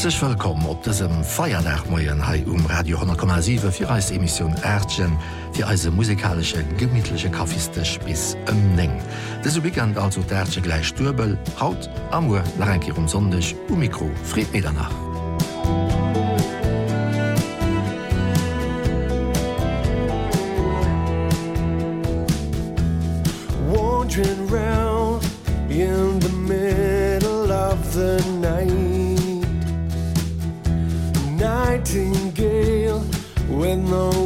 Herzlich willkommen op diesem Feiernachmoien Hai um Radio 10,7 für als Emission Ärdchen für eise musikalische gemütliche Kaffeestisch bis im ëmning. Das Weekend also dersche gleich Dürbel, Haut, Amur, Larenkir um Sondech, um Mikro, Fred Medernach. with no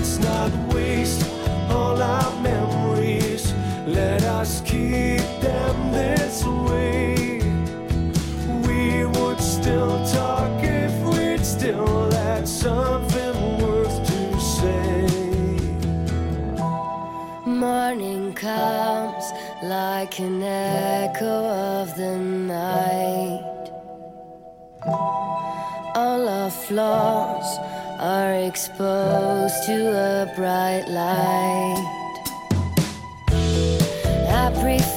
Let's not waste all our memories. Let us keep them this way. We would still talk if we'd still had something worth to say. Morning comes like an echo of the night. All our flaws are exposed to a bright light. I prefer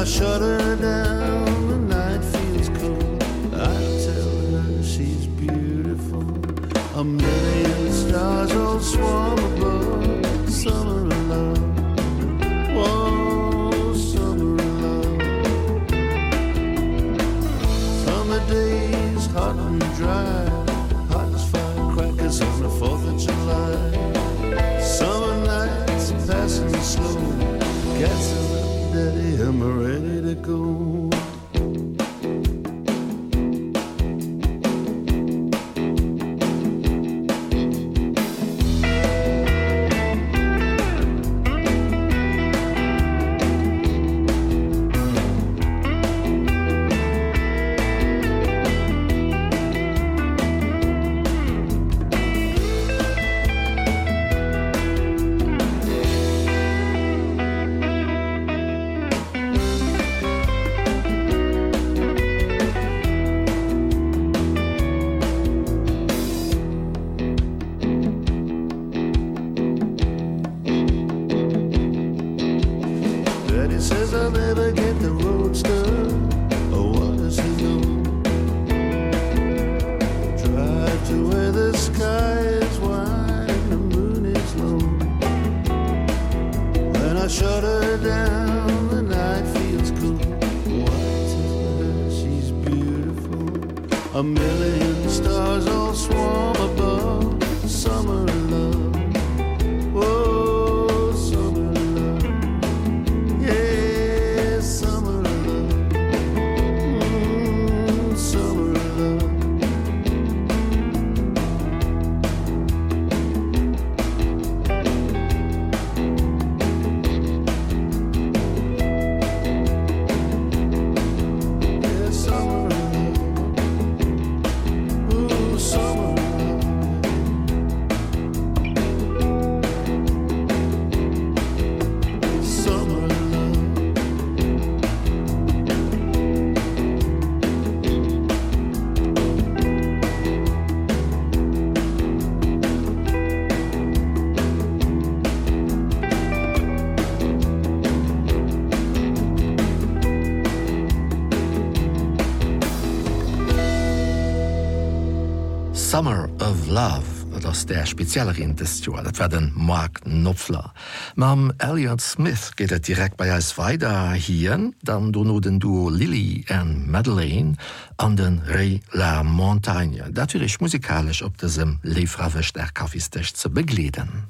I shut her down. The night feels cold. I tell her she's beautiful. A million stars all swarm above. Summer. ass der speziellerin des Joer, dat werden Mark Nopfler. Mam Elliot Smith geht et direkt bei als weiter hien, dann du no den Duo Lily en Madeleine an den Rey la Montagne, datch musikalisch op desem Leefrawecht der Kaffeestech ze begleden.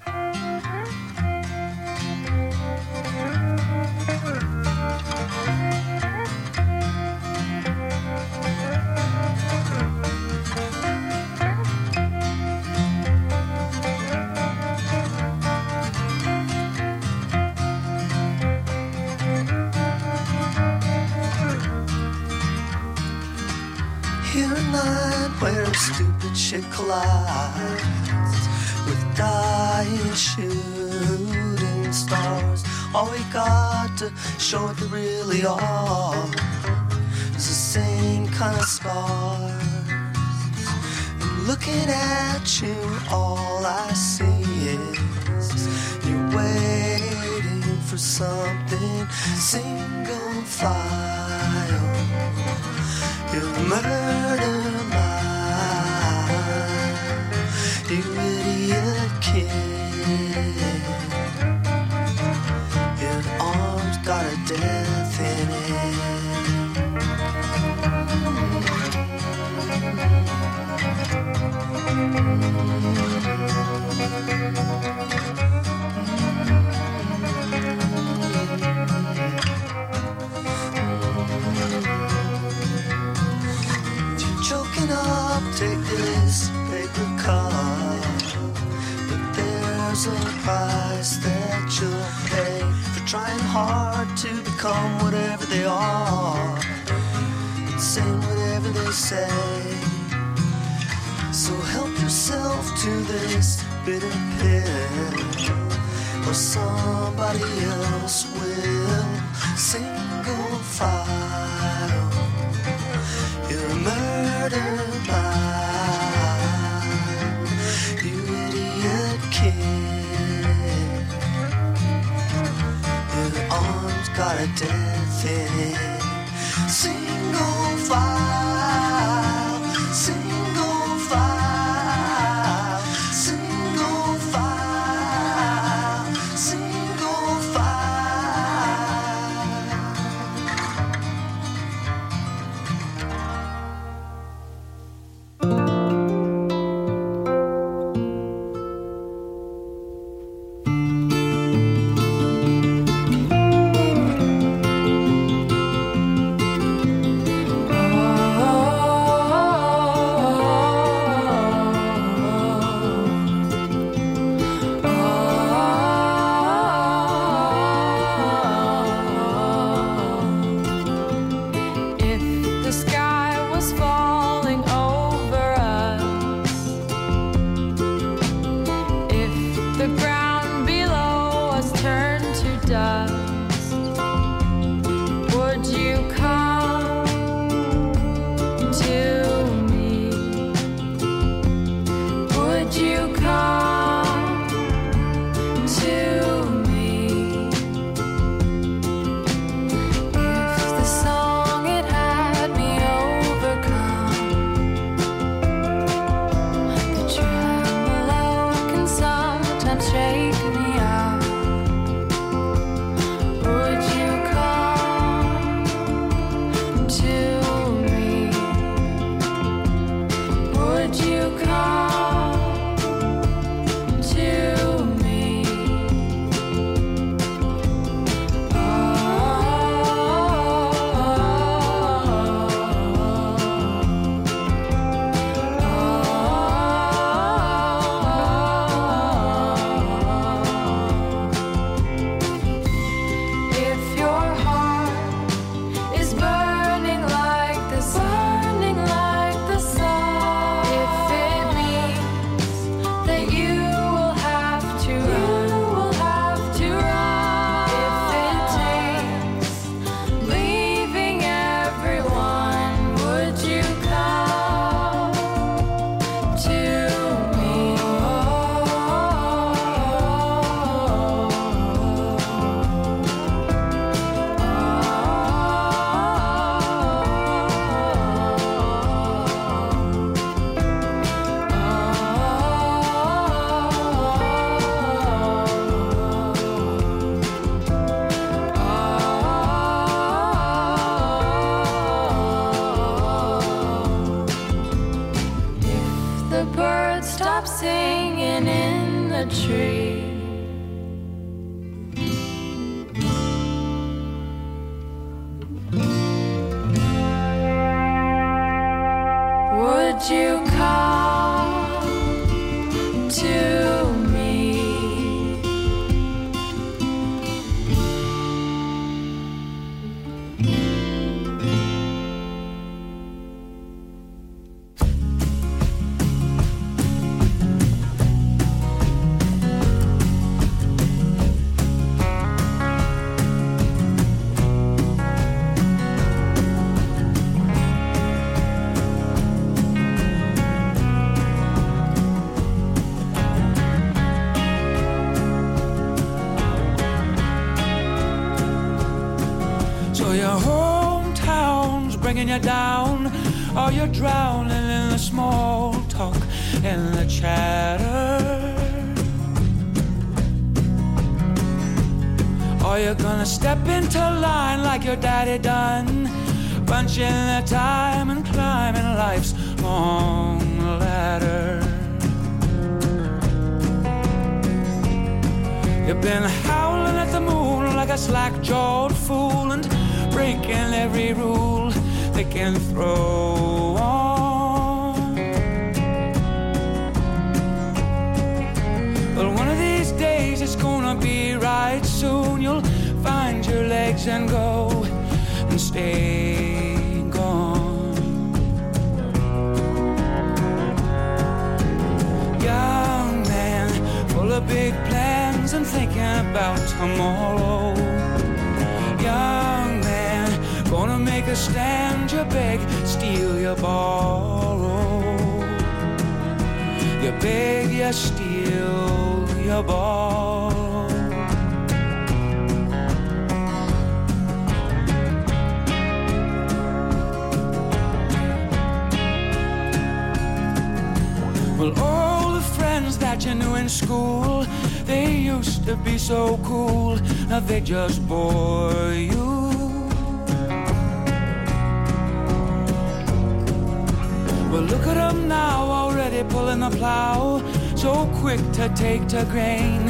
All we got to show what they really are is the same kind of scars. And looking at you, all I see is you're waiting for something single file. You murder mine You idiot kid price that you'll pay trying hard to become whatever they are and saying whatever they say. So help yourself to this bitter pill or somebody else will single file You're a murder got a death in it Single file you down. Or you're drowning in the small talk and the chatter. Or you're gonna step into line like your daddy done. Punching the time and climbing life's long ladder. You've been howling at the moon like a slack jawed fool and breaking every rule they can throw on. But one of these days it's gonna be right soon. You'll find your legs and go and stay gone. Young man full of big plans and thinking about tomorrow. Young make a stand you beg steal your borrow. You beg you steal your ball well all the friends that you knew in school they used to be so cool. Now they just bore you well look at them now already pulling the plow. So quick to take to grain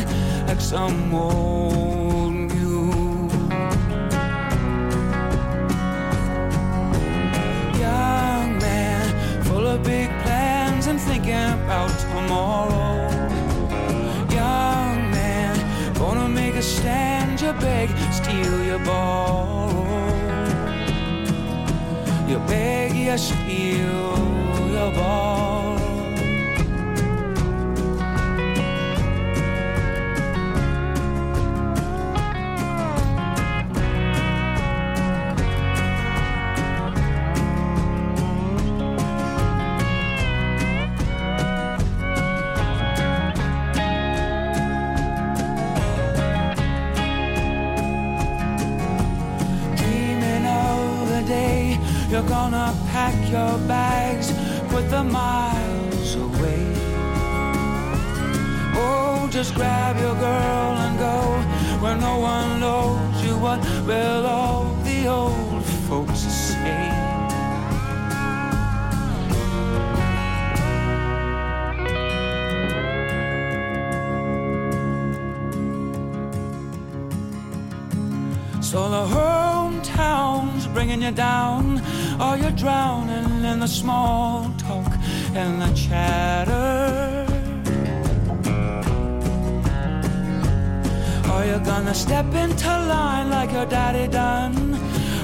like some old mule. Young man full of big plans and thinking about tomorrow. Young man gonna make a stand your beg steal your ball you beg you steal gonna pack your bags miles away. Oh, just grab your girl and go where no one knows you. What will all the old folks say? So the hometown's bringing you down, or you're drowning in the small and the chatter. Or you're gonna step into line like your daddy done?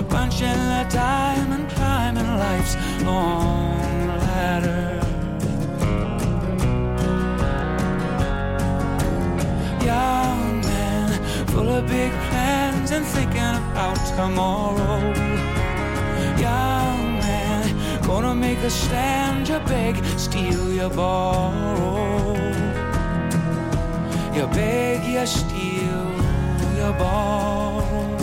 Punching the time and climbing life's long ladder. Young man full of big plans and thinking about tomorrow. Young gonna make a stand you beg steal your borrow. You beg you steal your borrow.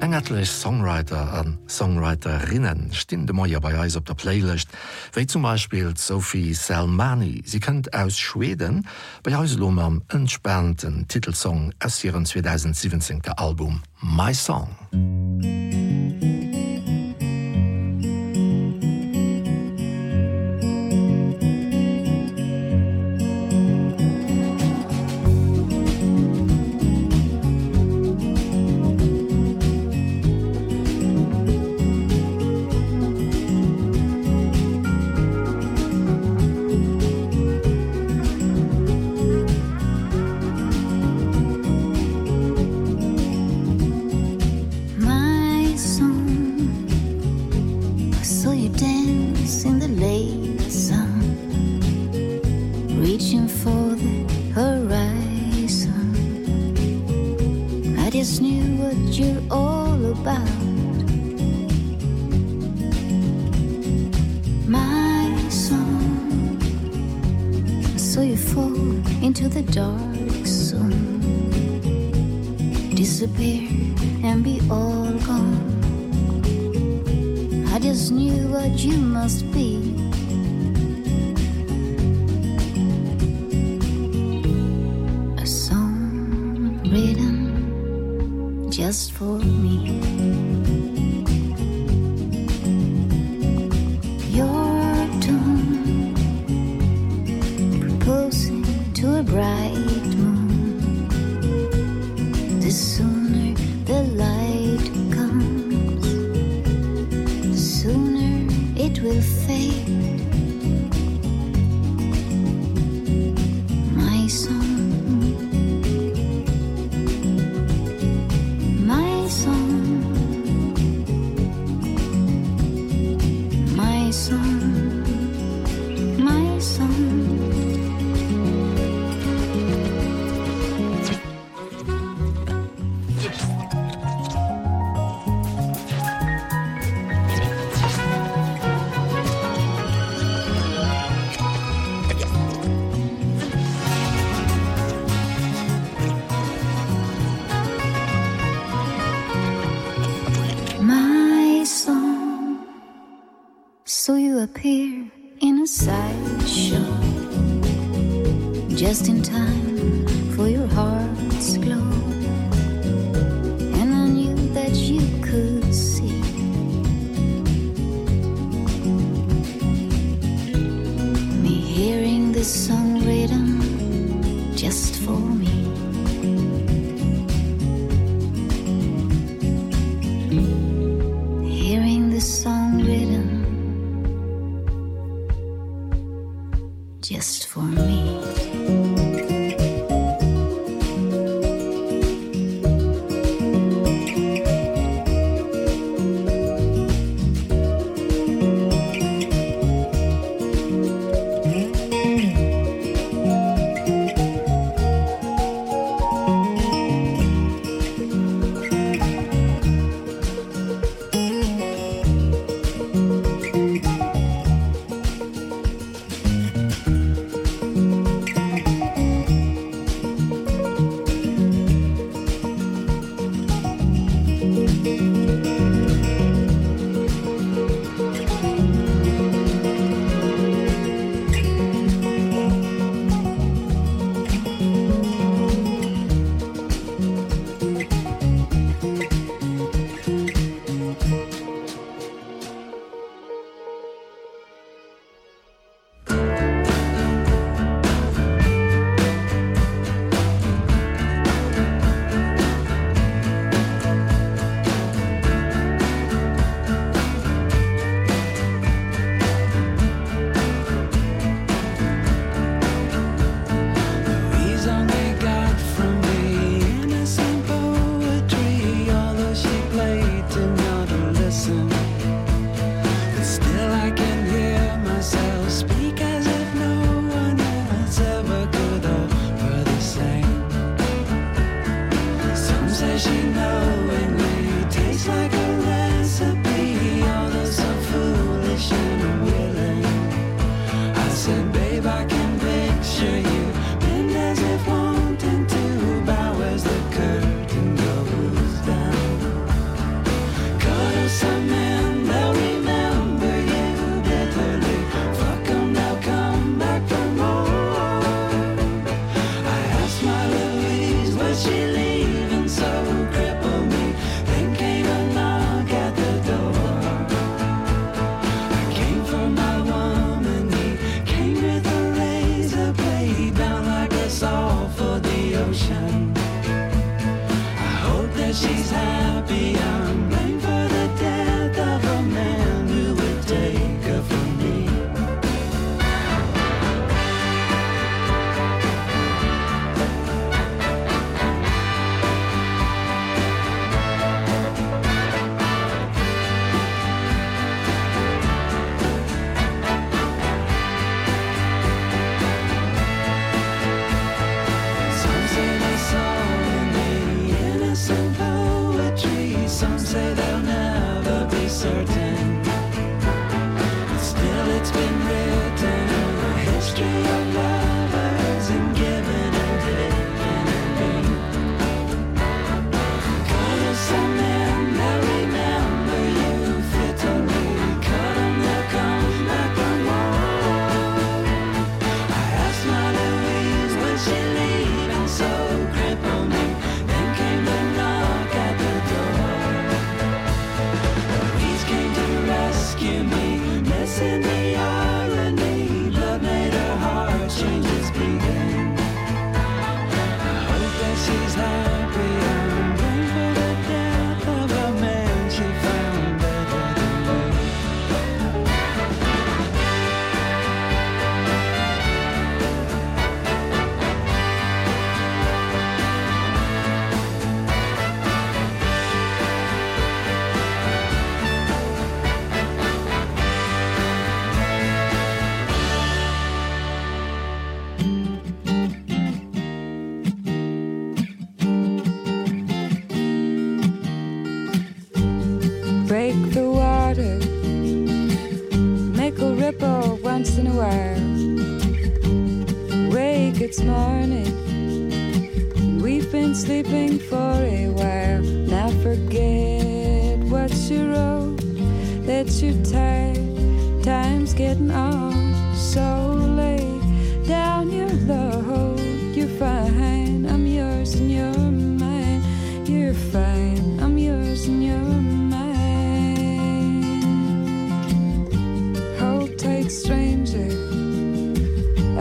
Engertlech Songwriter an Songwriterinnen stinde Maier bei Eis op der Playlist, wéi zum Beispiel Sophie Salmani. Sie kennt aus Schweden bei Auslom am entspernten Titelsong as ihren 2017. Album „My Song. You're all about. My song. Saw you fall into the dark zone. Disappear and be all gone. I just knew what you must be just for me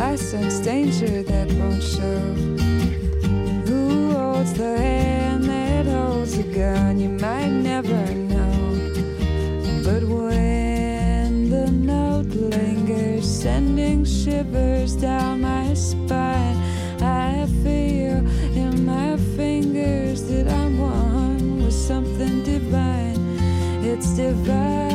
I sense danger that won't show. Who holds the hand that holds a gun you might never know. But when the note lingers sending shivers down my spine I feel in my fingers that I'm one with something divine. It's divine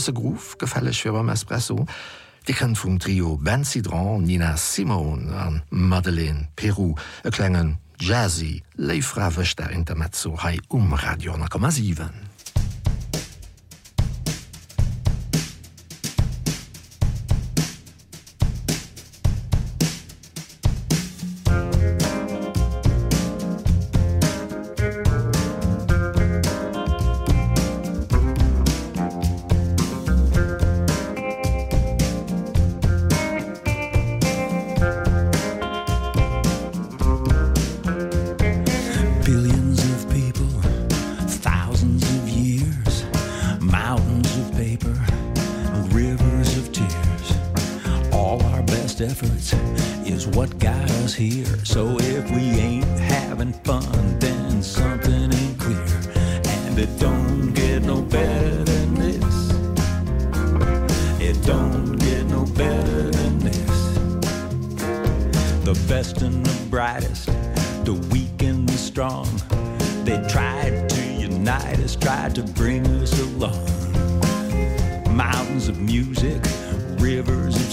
gewisse Gruf gefällig fir beim Espresso, Di kennt vum Trio Ben Cidran, Nina Simon an Madeleine Peru erklengen Jazzy, leifrawechter Intermezzo hai um Radio,7.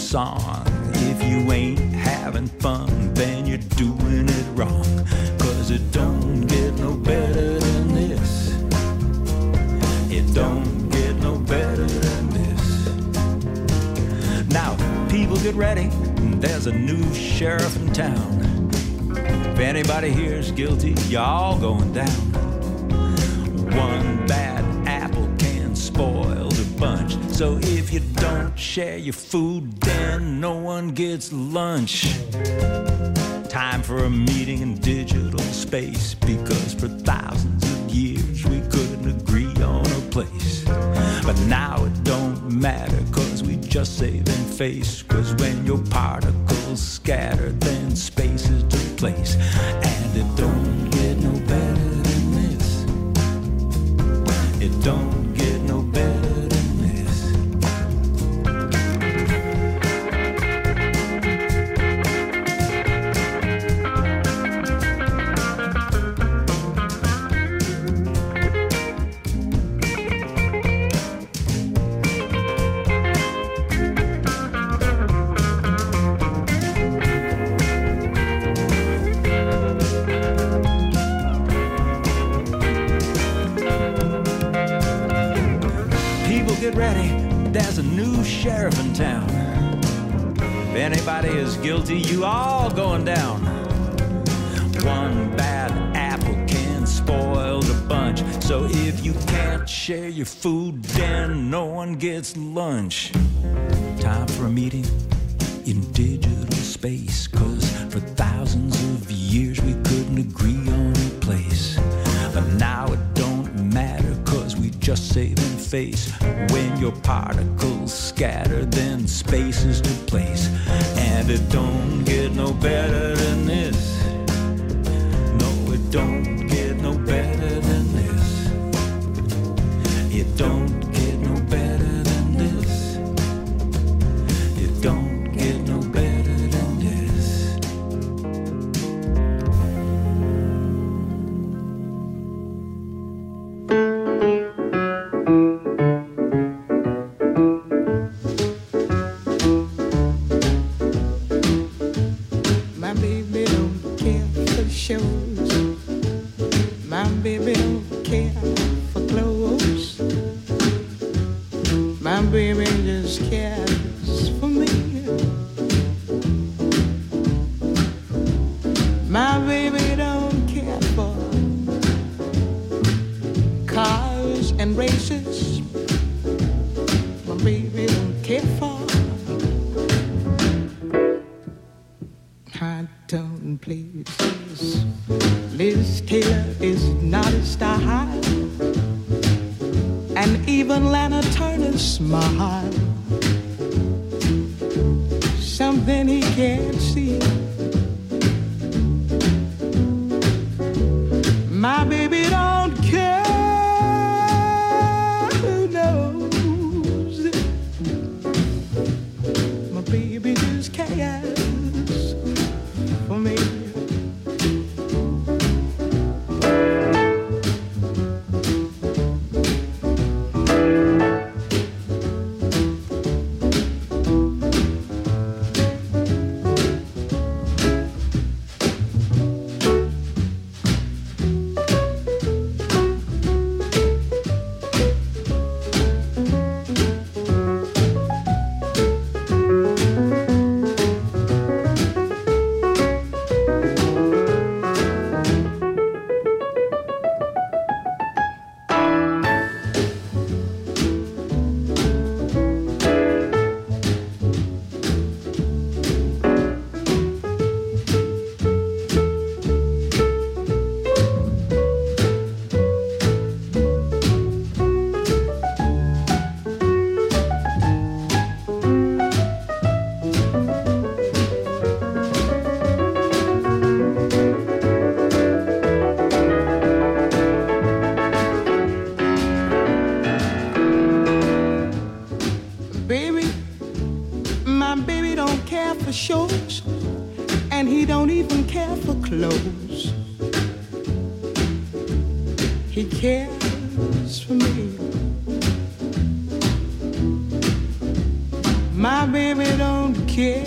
Song. If you ain't having fun then you're doing it wrong. Cause it don't get no better than this. It don't get no better than this. Now people get ready. There's a new sheriff in town. If anybody here is guilty y'all going down. One bad apple can spoil so if you don't share your food then no one gets lunch. Time for a meeting in digital space because for thousands of years we couldn't agree on a place. But now it don't matter cause we just save in face cause when your particles scatter then space is to place. And it don't get no better than this. It don't time for a meeting in digital space cause for thousands of years we couldn't agree on a place. But now it don't matter cause we just save in face. When your particles scatter then spaces to place. And it don't get no better than this. No it don't get no better than this. It don't and he don't even care for clothes. He cares for me. My baby don't care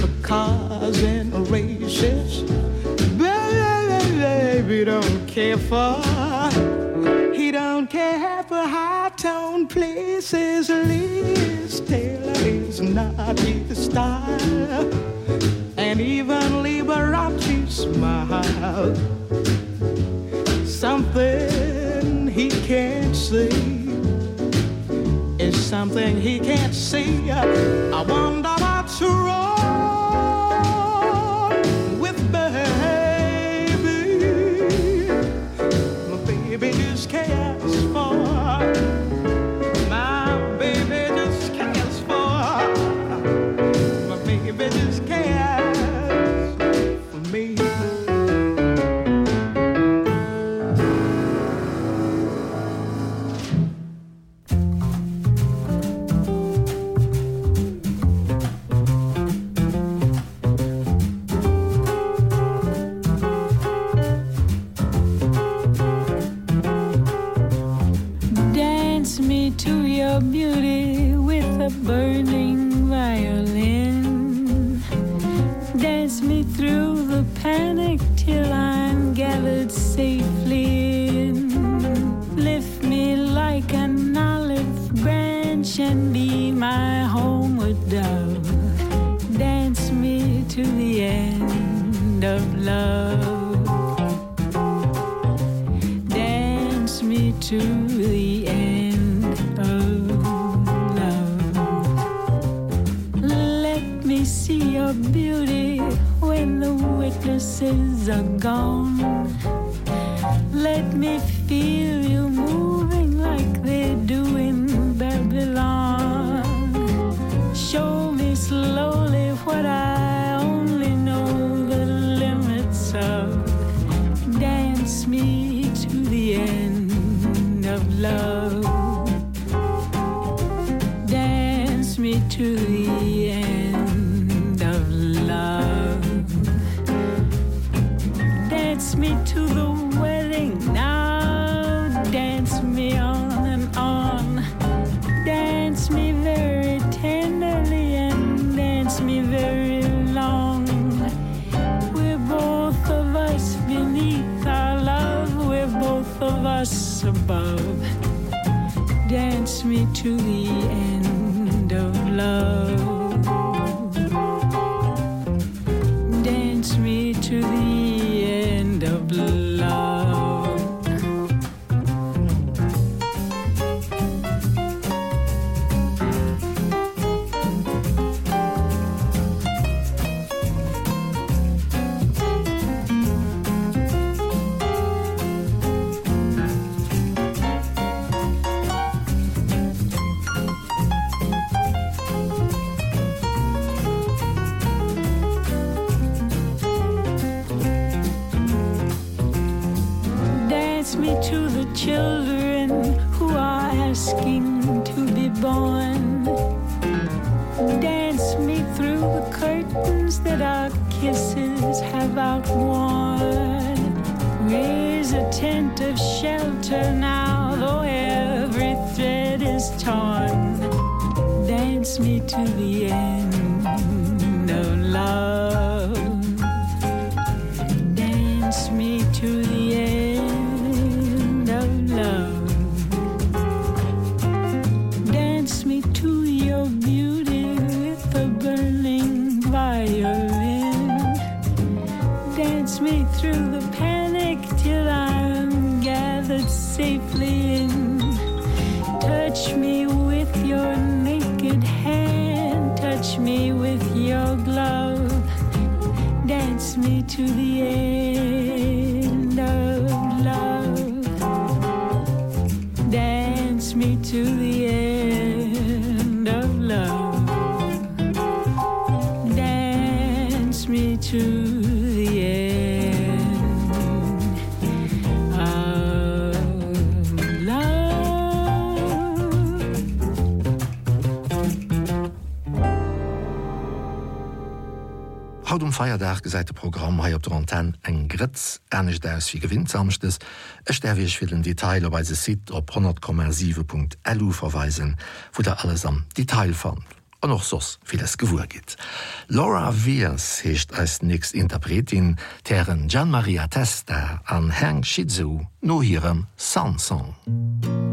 for cars and races. Baby don't care for he don't care for high tone places. Liz Taylor is not his style, and even Liberace smile. Something he can't see is something he can't see. I wonder gone. Let me feel. without one. is a tent of shelter now, though every thread is torn. Dance me to the end. Feierdag gesäite Programm hai op der Antenne eng Gritz ernstnecht auss wie gewinnsamchtes, Ech derwich will den Detail op se Sid op 100,7.lu verweisen, wo der alles am Detail fand Und noch sos vieles gewur git. Laura Wiers hecht als nächst Interpretin deren Gian Maria Testa an Heng Shizu no ihrem Sansong. Musik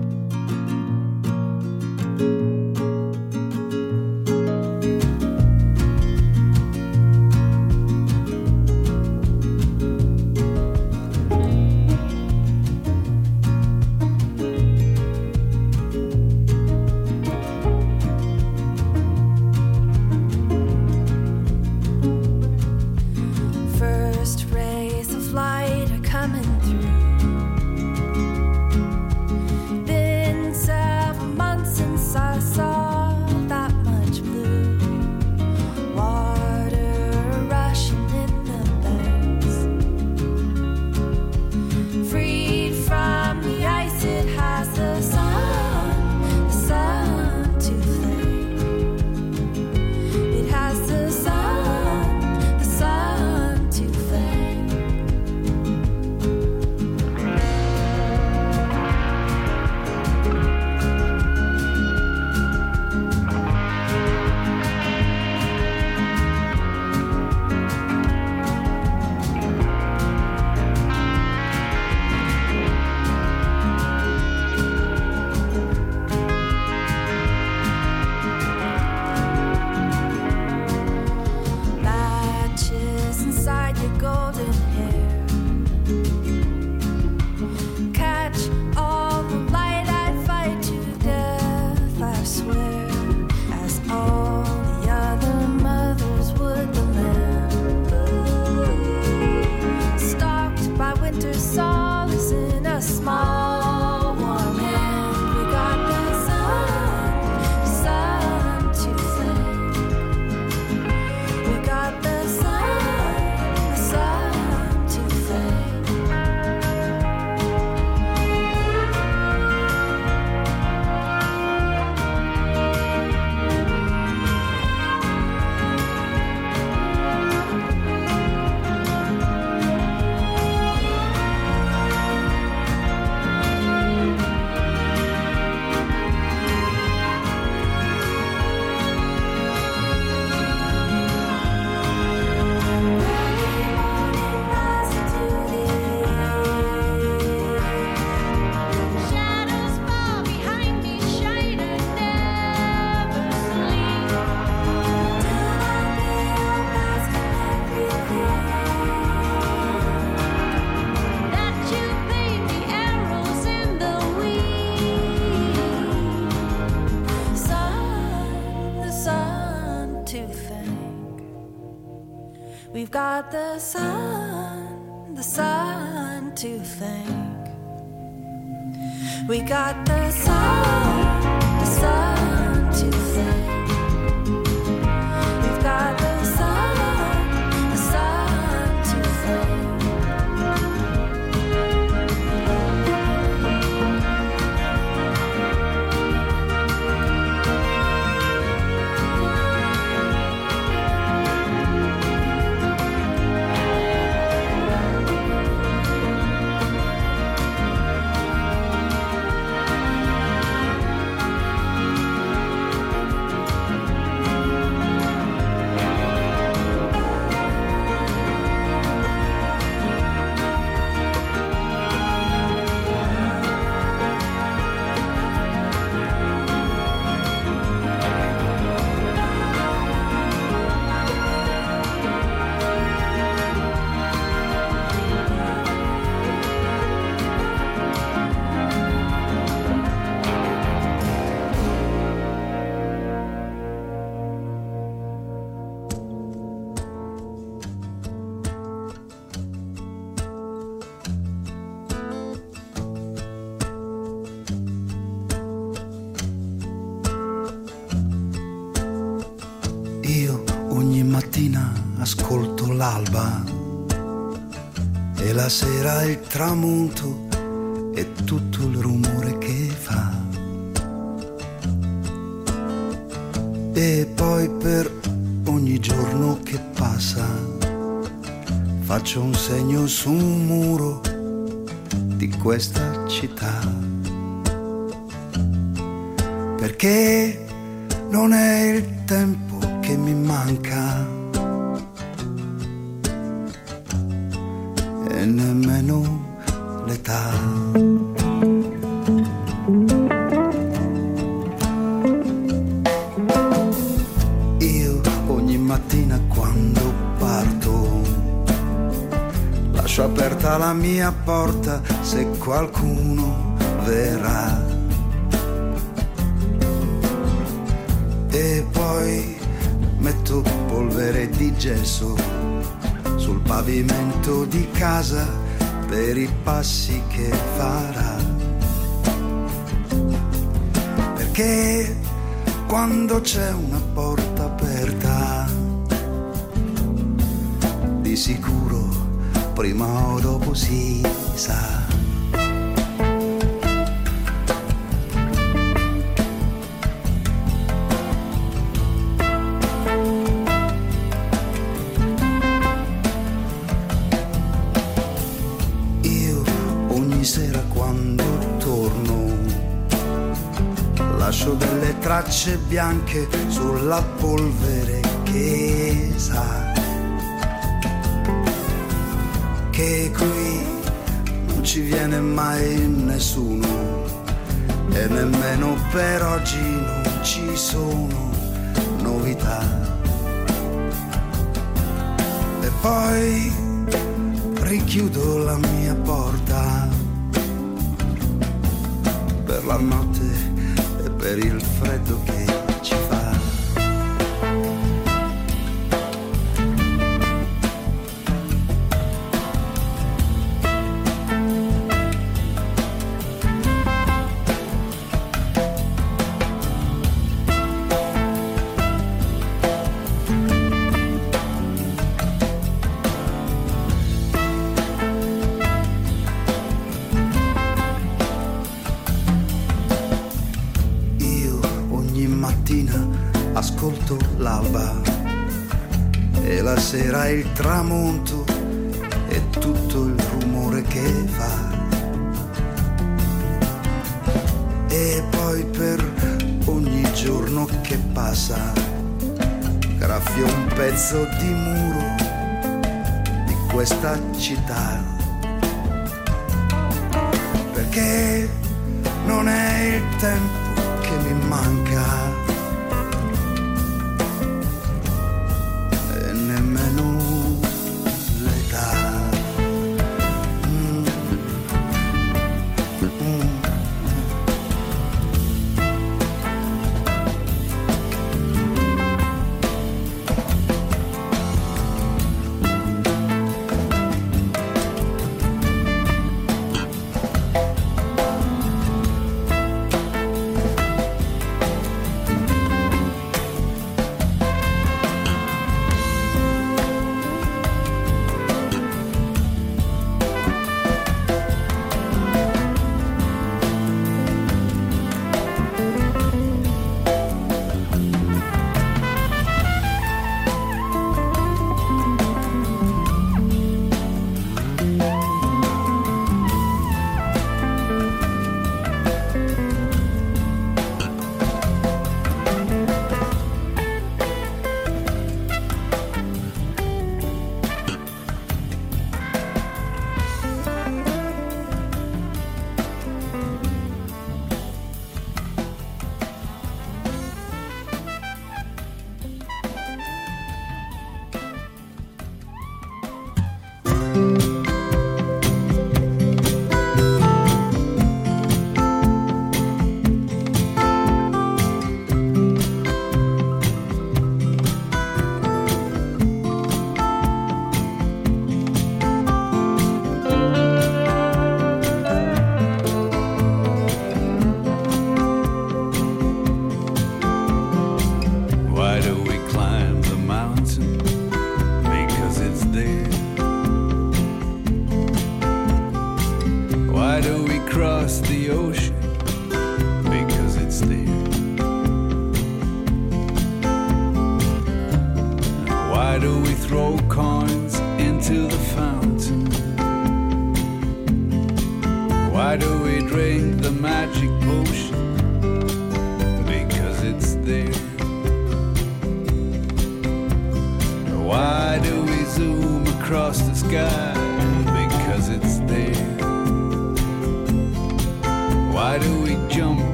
la sera il tramonto e tutto il rumore che fa. E poi per ogni giorno che passa faccio un segno su un muro di questa città. Perché non è qualcuno verrà. E poi metto polvere di gesso sul pavimento di casa per i passi che farà. Perché quando c'è una porta aperta, di sicuro prima o dopo si sa. Tracce bianche sulla polvere che sa che qui non ci viene mai nessuno e nemmeno per oggi non ci sono novità. E poi richiudo la mia porta per la notte e per il freddo mattina ascolto l'alba e la sera il tramonto e tutto il rumore che fa. E poi per ogni giorno che passa graffio un pezzo di muro di questa città. Perché non è il tempo mi manca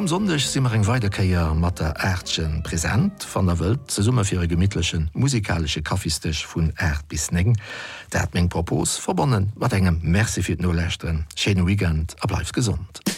Kom sondech si mar eng Weidekeier mat der Äschen präsent. Van der Welt ze Summe fir gemmittleschen musikalsche Kaffistech vun Erd bis neggen, dat még Propos verbonnen. Wat engem Merczifir nolächten, Schene Wigent a bleif gesund.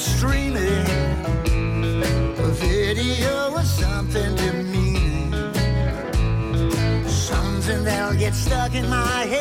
streaming a video of something demeaning, something that'll get stuck in my head.